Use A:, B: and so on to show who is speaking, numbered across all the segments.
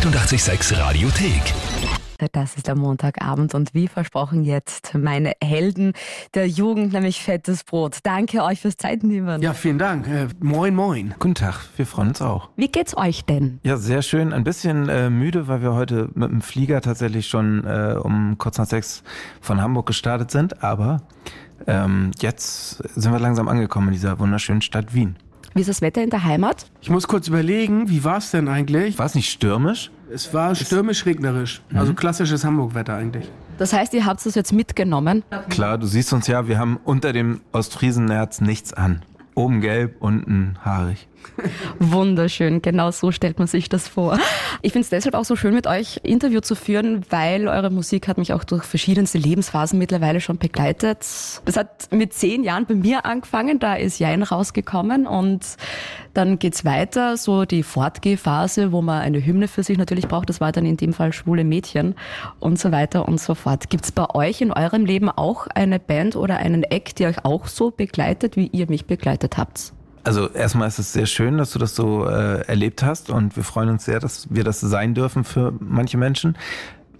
A: 886 Radiothek.
B: Das ist der Montagabend und wie versprochen jetzt meine Helden der Jugend, nämlich Fettes Brot. Danke euch fürs Zeitnehmen.
C: Ja, vielen Dank. Äh, moin, moin.
D: Guten Tag, wir freuen uns auch.
B: Wie geht's euch denn?
D: Ja, sehr schön. Ein bisschen äh, müde, weil wir heute mit dem Flieger tatsächlich schon äh, um kurz nach sechs von Hamburg gestartet sind. Aber ähm, jetzt sind wir langsam angekommen in dieser wunderschönen Stadt Wien.
B: Wie ist das Wetter in der Heimat?
C: Ich muss kurz überlegen, wie war es denn eigentlich?
D: War es nicht stürmisch?
C: Es war stürmisch-regnerisch. Also klassisches Hamburg-Wetter eigentlich.
B: Das heißt, ihr habt es jetzt mitgenommen.
D: Klar, du siehst uns ja, wir haben unter dem Ostfriesennerz nichts an. Oben gelb, unten haarig.
B: Wunderschön, genau so stellt man sich das vor. Ich finde es deshalb auch so schön, mit euch Interview zu führen, weil eure Musik hat mich auch durch verschiedenste Lebensphasen mittlerweile schon begleitet. Das hat mit zehn Jahren bei mir angefangen, da ist Jein rausgekommen und dann geht's weiter, so die Fortgehphase, wo man eine Hymne für sich natürlich braucht, das war dann in dem Fall Schwule Mädchen und so weiter und so fort. Gibt's bei euch in eurem Leben auch eine Band oder einen Act, die euch auch so begleitet, wie ihr mich begleitet habt?
D: Also erstmal ist es sehr schön, dass du das so äh, erlebt hast und wir freuen uns sehr, dass wir das sein dürfen für manche Menschen.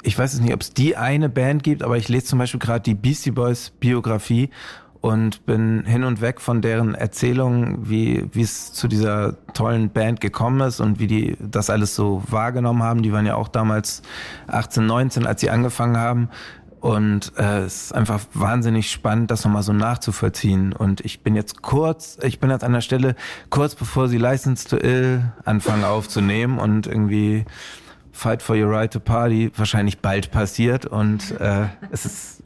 D: Ich weiß jetzt nicht, ob es die eine Band gibt, aber ich lese zum Beispiel gerade die Beastie Boys Biografie und bin hin und weg von deren Erzählungen, wie wie es zu dieser tollen Band gekommen ist und wie die das alles so wahrgenommen haben. Die waren ja auch damals 18, 19, als sie angefangen haben. Und äh, es ist einfach wahnsinnig spannend, das nochmal so nachzuvollziehen. Und ich bin jetzt kurz, ich bin jetzt an der Stelle, kurz bevor sie License to Ill anfangen aufzunehmen und irgendwie Fight for Your Right to Party wahrscheinlich bald passiert. Und äh, es ist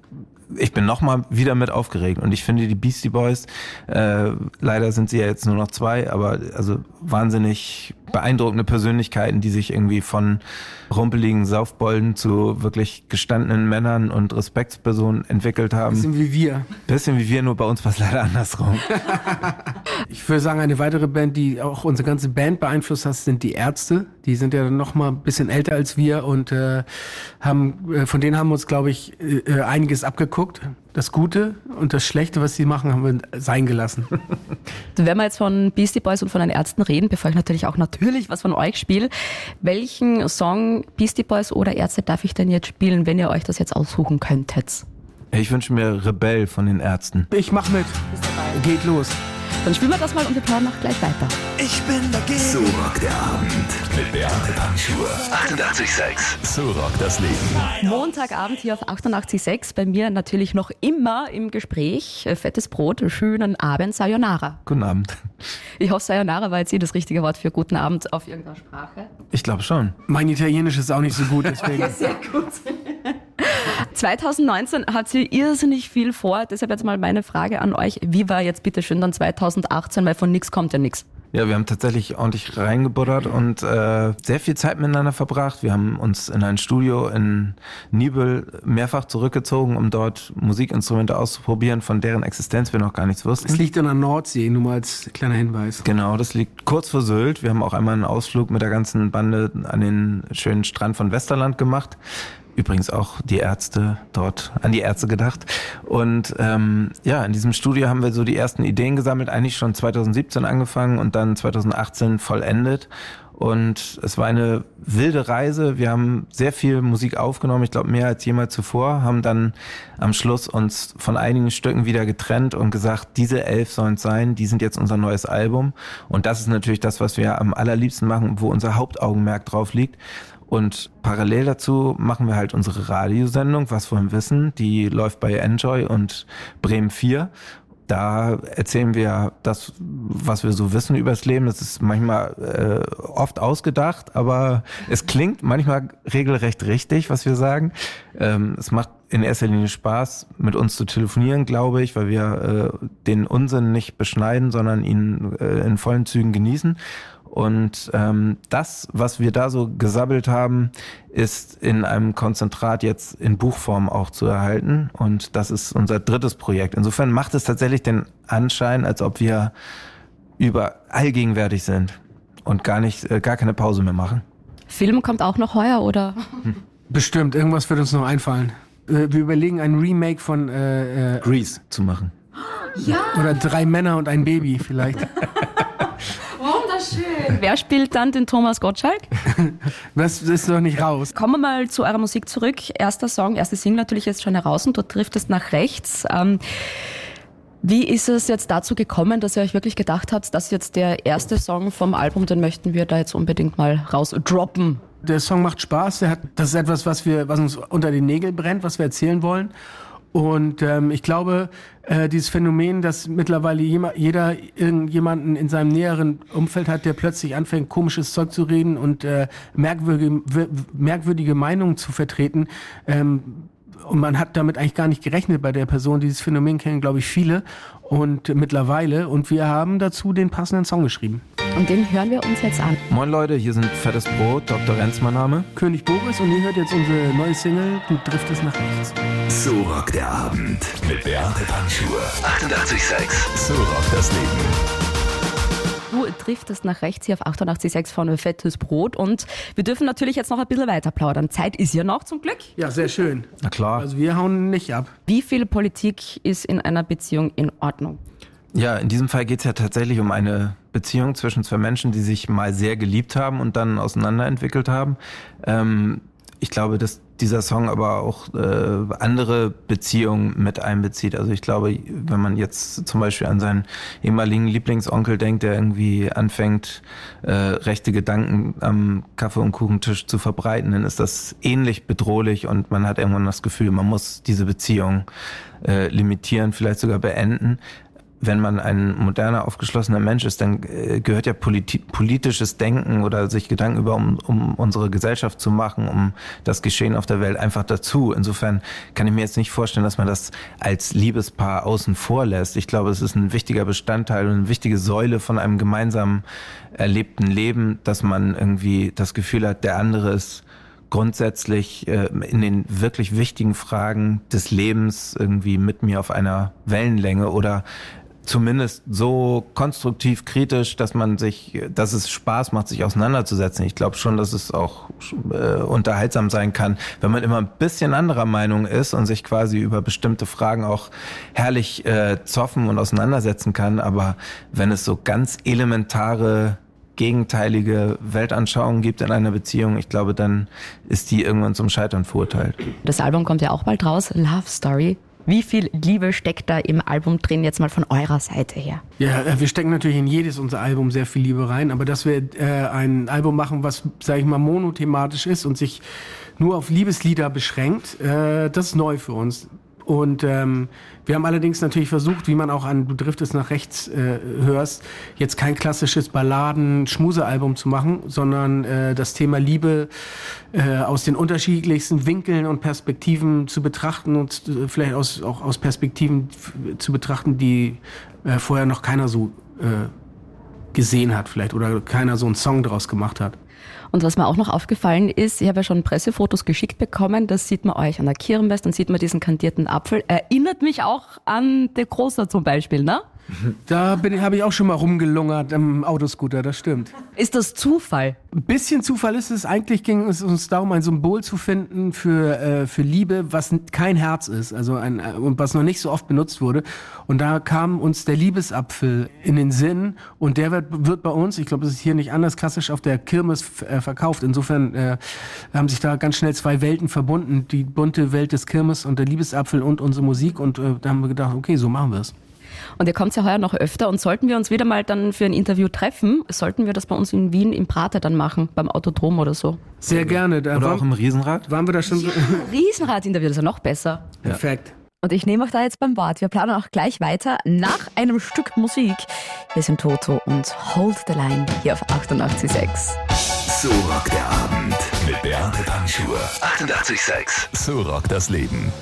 D: ich bin nochmal wieder mit aufgeregt und ich finde die Beastie Boys, äh, leider sind sie ja jetzt nur noch zwei, aber also wahnsinnig beeindruckende Persönlichkeiten, die sich irgendwie von rumpeligen Saufbolden zu wirklich gestandenen Männern und Respektspersonen entwickelt haben.
C: Bisschen wie wir.
D: Bisschen wie wir, nur bei uns war es leider andersrum.
C: Ich würde sagen, eine weitere Band, die auch unsere ganze Band beeinflusst hat, sind die Ärzte. Die sind ja noch mal ein bisschen älter als wir und äh, haben, äh, von denen haben wir uns, glaube ich, äh, äh, einiges abgeguckt. Das Gute und das Schlechte, was sie machen, haben wir sein gelassen.
B: Wenn wir jetzt von Beastie Boys und von den Ärzten reden, bevor ich natürlich auch natürlich was von euch spiele, welchen Song Beastie Boys oder Ärzte darf ich denn jetzt spielen, wenn ihr euch das jetzt aussuchen könntet?
D: Ich wünsche mir Rebell von den Ärzten.
C: Ich mach mit. Geht los.
B: Dann spielen wir das mal und wir planen noch gleich weiter.
A: Ich bin dagegen. So rockt der Abend. Mit Beate Panschur. 88,6. So rockt das Leben.
B: Montagabend hier auf 88.6. Bei mir natürlich noch immer im Gespräch. äh, Fettes Brot, schönen Abend, Sayonara.
D: Guten Abend.
B: Ich hoffe, Sayonara war jetzt eh das richtige Wort für guten Abend auf irgendeiner Sprache.
D: Ich glaube schon.
C: Mein Italienisch ist auch nicht so gut, deswegen.
B: Sehr gut. 2019 hat sie irrsinnig viel vor. Deshalb jetzt mal meine Frage an euch. Wie war jetzt bitte schön dann 2018? Weil von nichts kommt ja nichts.
D: Ja, wir haben tatsächlich ordentlich reingebuddert und äh, sehr viel Zeit miteinander verbracht. Wir haben uns in ein Studio in Nibel mehrfach zurückgezogen, um dort Musikinstrumente auszuprobieren, von deren Existenz wir noch gar nichts
C: Es
D: wussten.
C: liegt an der Nordsee, nur mal als kleiner Hinweis.
D: Genau, das liegt kurz vor Sylt. Wir haben auch einmal einen Ausflug mit der ganzen Bande an den schönen Strand von Westerland gemacht. Übrigens auch die Ärzte dort, an die Ärzte gedacht. Und ähm, ja, in diesem Studio haben wir so die ersten Ideen gesammelt, eigentlich schon 2017 angefangen und dann 2018 vollendet. Und es war eine wilde Reise. Wir haben sehr viel Musik aufgenommen, ich glaube mehr als jemals zuvor, haben dann am Schluss uns von einigen Stücken wieder getrennt und gesagt, diese elf sollen es sein, die sind jetzt unser neues Album. Und das ist natürlich das, was wir am allerliebsten machen, wo unser Hauptaugenmerk drauf liegt. Und parallel dazu machen wir halt unsere Radiosendung, was wollen wissen, die läuft bei Enjoy und Bremen 4. Da erzählen wir das, was wir so wissen über das Leben. Das ist manchmal äh, oft ausgedacht, aber es klingt manchmal regelrecht richtig, was wir sagen. Ähm, es macht in erster Linie Spaß, mit uns zu telefonieren, glaube ich, weil wir äh, den Unsinn nicht beschneiden, sondern ihn äh, in vollen Zügen genießen. Und ähm, das, was wir da so gesabbelt haben, ist in einem Konzentrat jetzt in Buchform auch zu erhalten. Und das ist unser drittes Projekt. Insofern macht es tatsächlich den Anschein, als ob wir überall gegenwärtig sind und gar nicht, äh, gar keine Pause mehr machen.
B: Film kommt auch noch heuer oder?
C: Bestimmt, irgendwas wird uns noch einfallen. Äh, Wir überlegen ein Remake von äh, äh,
D: Grease zu machen.
C: oder drei Männer und ein Baby vielleicht.
B: Wunderschön. Wer spielt dann den Thomas Gottschalk?
C: Das ist noch nicht raus.
B: Kommen wir mal zu eurer Musik zurück. Erster Song, erste Single natürlich jetzt schon heraus und dort trifft es nach rechts. Ähm, wie ist es jetzt dazu gekommen, dass ihr euch wirklich gedacht habt, dass jetzt der erste Song vom Album, den möchten wir da jetzt unbedingt mal rausdroppen?
C: Der Song macht Spaß. Der hat, das ist etwas, was wir, was uns unter den Nägeln brennt, was wir erzählen wollen. Und ähm, ich glaube, äh, dieses Phänomen, dass mittlerweile jeder irgendjemanden in seinem näheren Umfeld hat, der plötzlich anfängt, komisches Zeug zu reden und äh, merkwürdige, merkwürdige Meinungen zu vertreten, ähm, und man hat damit eigentlich gar nicht gerechnet bei der Person. Dieses Phänomen kennen, glaube ich, viele und mittlerweile. Und wir haben dazu den passenden Song geschrieben.
B: Und den hören wir uns jetzt an.
D: Moin Leute, hier sind Fettes Brot, Dr. Renz mein Name.
C: König Boris und ihr hört jetzt unsere neue Single, Du driftest nach rechts.
A: So rockt der Abend mit Beate Panschur. 88,6. So rockt das Leben.
B: Du driftest nach rechts hier auf 88.6 von Fettes Brot und wir dürfen natürlich jetzt noch ein bisschen weiter plaudern. Zeit ist ja noch zum Glück.
C: Ja, sehr schön.
D: Na klar.
C: Also wir hauen nicht ab.
B: Wie viel Politik ist in einer Beziehung in Ordnung?
D: Ja, in diesem Fall geht es ja tatsächlich um eine Beziehung zwischen zwei Menschen, die sich mal sehr geliebt haben und dann auseinanderentwickelt haben. Ähm, ich glaube, dass dieser Song aber auch äh, andere Beziehungen mit einbezieht. Also ich glaube, wenn man jetzt zum Beispiel an seinen ehemaligen Lieblingsonkel denkt, der irgendwie anfängt, äh, rechte Gedanken am Kaffee- und Kuchentisch zu verbreiten, dann ist das ähnlich bedrohlich und man hat irgendwann das Gefühl, man muss diese Beziehung äh, limitieren, vielleicht sogar beenden wenn man ein moderner, aufgeschlossener Mensch ist, dann äh, gehört ja politi politisches Denken oder sich Gedanken über um, um unsere Gesellschaft zu machen, um das Geschehen auf der Welt einfach dazu. Insofern kann ich mir jetzt nicht vorstellen, dass man das als Liebespaar außen vor lässt. Ich glaube, es ist ein wichtiger Bestandteil und eine wichtige Säule von einem gemeinsamen erlebten Leben, dass man irgendwie das Gefühl hat, der andere ist grundsätzlich äh, in den wirklich wichtigen Fragen des Lebens irgendwie mit mir auf einer Wellenlänge oder zumindest so konstruktiv kritisch, dass man sich, dass es Spaß macht, sich auseinanderzusetzen. Ich glaube schon, dass es auch äh, unterhaltsam sein kann, wenn man immer ein bisschen anderer Meinung ist und sich quasi über bestimmte Fragen auch herrlich äh, zoffen und auseinandersetzen kann. Aber wenn es so ganz elementare gegenteilige Weltanschauungen gibt in einer Beziehung, ich glaube, dann ist die irgendwann zum Scheitern verurteilt.
B: Das Album kommt ja auch bald raus, Love Story. Wie viel Liebe steckt da im Album drin, jetzt mal von eurer Seite her?
C: Ja, äh, wir stecken natürlich in jedes unser Album sehr viel Liebe rein, aber dass wir äh, ein Album machen, was, sage ich mal, monothematisch ist und sich nur auf Liebeslieder beschränkt, äh, das ist neu für uns. Und ähm, wir haben allerdings natürlich versucht, wie man auch an Du driftest nach rechts äh, hörst, jetzt kein klassisches Balladen-Schmusealbum zu machen, sondern äh, das Thema Liebe äh, aus den unterschiedlichsten Winkeln und Perspektiven zu betrachten und äh, vielleicht aus, auch aus Perspektiven zu betrachten, die äh, vorher noch keiner so äh, gesehen hat vielleicht oder keiner so einen Song draus gemacht hat.
B: Und was mir auch noch aufgefallen ist, ich habe ja schon Pressefotos geschickt bekommen, das sieht man euch an der Kirmes, dann sieht man diesen kandierten Apfel. Erinnert mich auch an De Großer zum Beispiel, ne?
C: Da habe ich auch schon mal rumgelungert im Autoscooter, das stimmt.
B: Ist das Zufall?
C: Ein bisschen Zufall ist es. Eigentlich ging es uns darum, ein Symbol zu finden für, äh, für Liebe, was kein Herz ist, also ein, äh, und was noch nicht so oft benutzt wurde. Und da kam uns der Liebesapfel in den Sinn und der wird, wird bei uns, ich glaube, es ist hier nicht anders klassisch, auf der Kirmes äh, verkauft. Insofern äh, haben sich da ganz schnell zwei Welten verbunden, die bunte Welt des Kirmes und der Liebesapfel und unsere Musik. Und äh, da haben wir gedacht, okay, so machen wir es.
B: Und ihr kommt ja heuer noch öfter und sollten wir uns wieder mal dann für ein Interview treffen, sollten wir das bei uns in Wien im Prater dann machen, beim Autodrom oder so.
C: Sehr gerne.
D: Da oder waren, auch im Riesenrad?
C: Waren wir da schon? Ja,
B: Riesenrad-Interview, das ist ja noch besser.
C: Perfekt.
B: Und ich nehme euch da jetzt beim Wort. Wir planen auch gleich weiter nach einem Stück Musik. Wir sind Toto und Hold the Line hier auf 88.6.
A: So rockt der Abend mit Beate Panschur. 88.6. So rockt das Leben.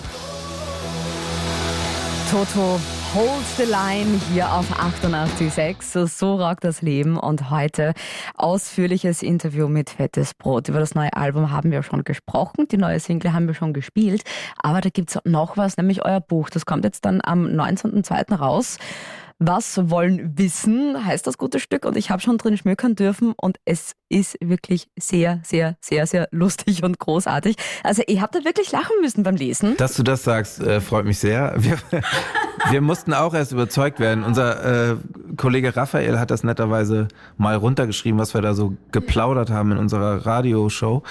B: Toto Hold the Line hier auf 88.6. So rockt das Leben. Und heute ausführliches Interview mit Fettes Brot. Über das neue Album haben wir schon gesprochen. Die neue Single haben wir schon gespielt. Aber da gibt's noch was, nämlich euer Buch. Das kommt jetzt dann am 19.02. raus. Was wollen wissen, heißt das gute Stück. Und ich habe schon drin schmökern dürfen und es ist wirklich sehr, sehr, sehr, sehr lustig und großartig. Also ihr habt da wirklich lachen müssen beim Lesen.
D: Dass du das sagst, äh, freut mich sehr. Wir, wir mussten auch erst überzeugt werden. Unser äh, Kollege Raphael hat das netterweise mal runtergeschrieben, was wir da so geplaudert haben in unserer Radioshow.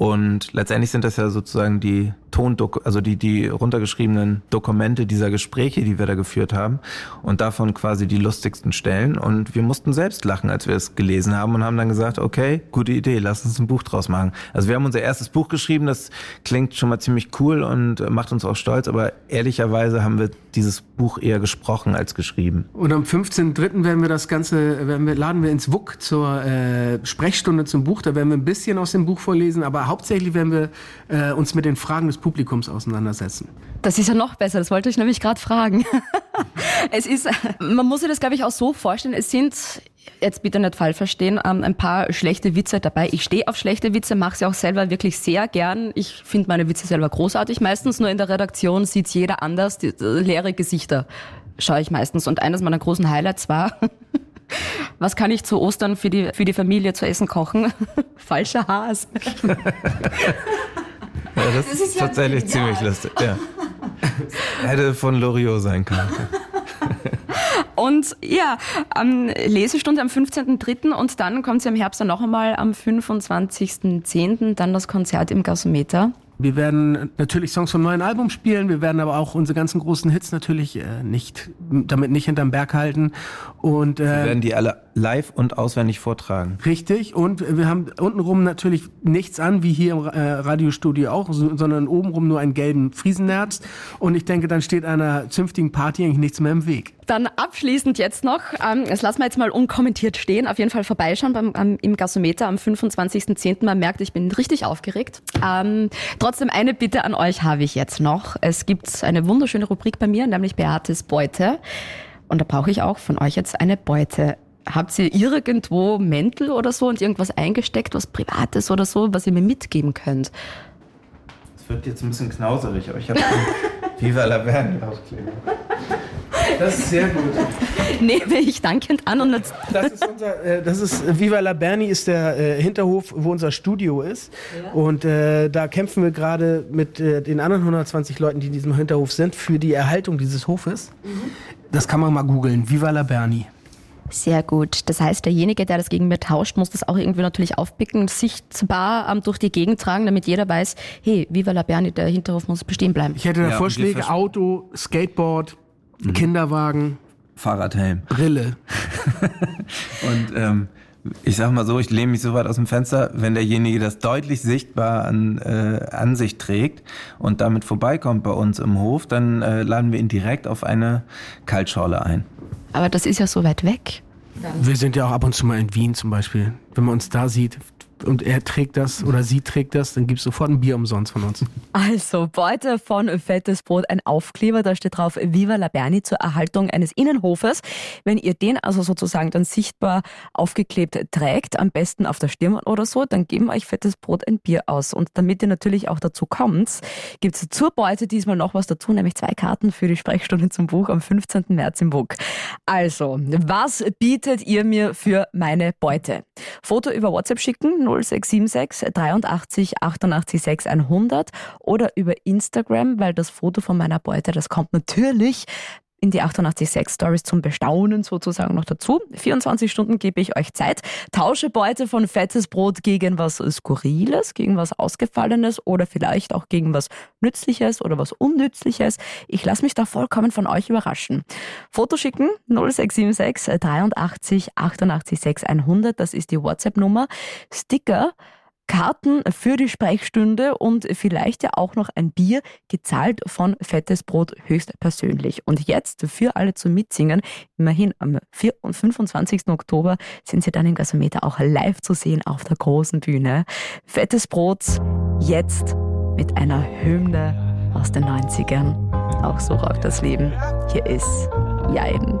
D: Und letztendlich sind das ja sozusagen die Tondok also die, die runtergeschriebenen Dokumente dieser Gespräche, die wir da geführt haben. Und davon quasi die lustigsten Stellen. Und wir mussten selbst lachen, als wir es gelesen haben und haben dann gesagt, okay, gute Idee, lass uns ein Buch draus machen. Also wir haben unser erstes Buch geschrieben, das klingt schon mal ziemlich cool und macht uns auch stolz, aber ehrlicherweise haben wir dieses Buch eher gesprochen als geschrieben.
C: Und am 15.03. werden wir das Ganze, werden wir, laden wir ins WUK zur äh, Sprechstunde zum Buch. Da werden wir ein bisschen aus dem Buch vorlesen, aber hauptsächlich werden wir äh, uns mit den Fragen des Publikums auseinandersetzen.
B: Das ist ja noch besser, das wollte ich nämlich gerade fragen. es ist, man muss sich das glaube ich auch so vorstellen, es sind jetzt bitte nicht falsch verstehen, ähm, ein paar schlechte Witze dabei. Ich stehe auf schlechte Witze, mache sie auch selber wirklich sehr gern. Ich finde meine Witze selber großartig meistens, nur in der Redaktion sieht jeder anders, die, die, leere Gesichter schaue ich meistens. Und eines meiner großen Highlights war, was kann ich zu Ostern für die, für die Familie zu essen kochen? Falscher Hase.
D: ja, das, das ist, ist tatsächlich ja ziemlich lustig. Ja. Hätte von Loriot sein können.
B: Und ja, ähm, Lesestunde am 15.03. und dann kommt sie im Herbst dann noch einmal am 25.10. dann das Konzert im Gasometer.
C: Wir werden natürlich Songs vom neuen Album spielen, wir werden aber auch unsere ganzen großen Hits natürlich äh, nicht, damit nicht hinterm Berg halten. Und,
D: äh, wir werden die alle live und auswendig vortragen.
C: Richtig, und wir haben untenrum natürlich nichts an, wie hier im äh, Radiostudio auch, so, sondern obenrum nur einen gelben Friesennerz. Und ich denke, dann steht einer zünftigen Party eigentlich nichts mehr im Weg.
B: Dann abschließend jetzt noch, ähm, das lassen wir jetzt mal unkommentiert stehen, auf jeden Fall vorbeischauen beim, ähm, im Gasometer am 25.10. Man merkt, ich bin richtig aufgeregt. Ähm, trotzdem eine Bitte an euch habe ich jetzt noch. Es gibt eine wunderschöne Rubrik bei mir, nämlich Beates Beute. Und da brauche ich auch von euch jetzt eine Beute. Habt ihr irgendwo Mäntel oder so und irgendwas eingesteckt, was Privates oder so, was ihr mir mitgeben könnt?
D: Es wird jetzt ein bisschen knauserig, aber ich habe Viva la Verne Aufkleber.
C: Das ist sehr gut.
B: Nehme ich dankend an. Und
C: das ist unser, äh, das ist, Viva la Berni ist der äh, Hinterhof, wo unser Studio ist. Ja. Und äh, da kämpfen wir gerade mit äh, den anderen 120 Leuten, die in diesem Hinterhof sind, für die Erhaltung dieses Hofes. Mhm. Das kann man mal googeln. Viva la Berni.
B: Sehr gut. Das heißt, derjenige, der das gegen mir tauscht, muss das auch irgendwie natürlich aufpicken, sichtbar ähm, durch die Gegend tragen, damit jeder weiß, hey, Viva la Berni, der Hinterhof muss bestehen bleiben.
C: Ich hätte da ja, Vorschläge, Auto, Skateboard, mhm. Kinderwagen,
D: Fahrradhelm,
C: Brille.
D: und ähm, ich sag mal so, ich lehne mich so weit aus dem Fenster, wenn derjenige das deutlich sichtbar an, äh, an sich trägt und damit vorbeikommt bei uns im Hof, dann äh, laden wir ihn direkt auf eine Kaltschorle ein.
B: Aber das ist ja so weit weg.
C: Wir sind ja auch ab und zu mal in Wien zum Beispiel. Wenn man uns da sieht, und er trägt das oder sie trägt das, dann gibt es sofort ein Bier umsonst von uns.
B: Also, Beute von Fettes Brot, ein Aufkleber, da steht drauf Viva la Berni zur Erhaltung eines Innenhofes. Wenn ihr den also sozusagen dann sichtbar aufgeklebt trägt, am besten auf der Stirn oder so, dann geben euch Fettes Brot ein Bier aus. Und damit ihr natürlich auch dazu kommt, gibt es zur Beute diesmal noch was dazu, nämlich zwei Karten für die Sprechstunde zum Buch am 15. März im Buch. Also, was bietet ihr mir für meine Beute? Foto über WhatsApp schicken, 0676 83 88 6 100 oder über Instagram, weil das Foto von meiner Beute, das kommt natürlich in die 886 Stories zum Bestaunen sozusagen noch dazu. 24 Stunden gebe ich euch Zeit. Tausche Beute von fettes Brot gegen was Skurriles, gegen was Ausgefallenes oder vielleicht auch gegen was Nützliches oder was Unnützliches. Ich lasse mich da vollkommen von euch überraschen. Foto schicken 0676 83 88 6 100. Das ist die WhatsApp-Nummer. Sticker Karten für die Sprechstunde und vielleicht ja auch noch ein Bier, gezahlt von Fettes Brot höchstpersönlich. Und jetzt für alle zum Mitsingen, immerhin am 4. und 25. Oktober sind sie dann im Gasometer auch live zu sehen auf der großen Bühne. Fettes Brot jetzt mit einer Hymne aus den 90ern. Auch so rockt das Leben. Hier ist Jein.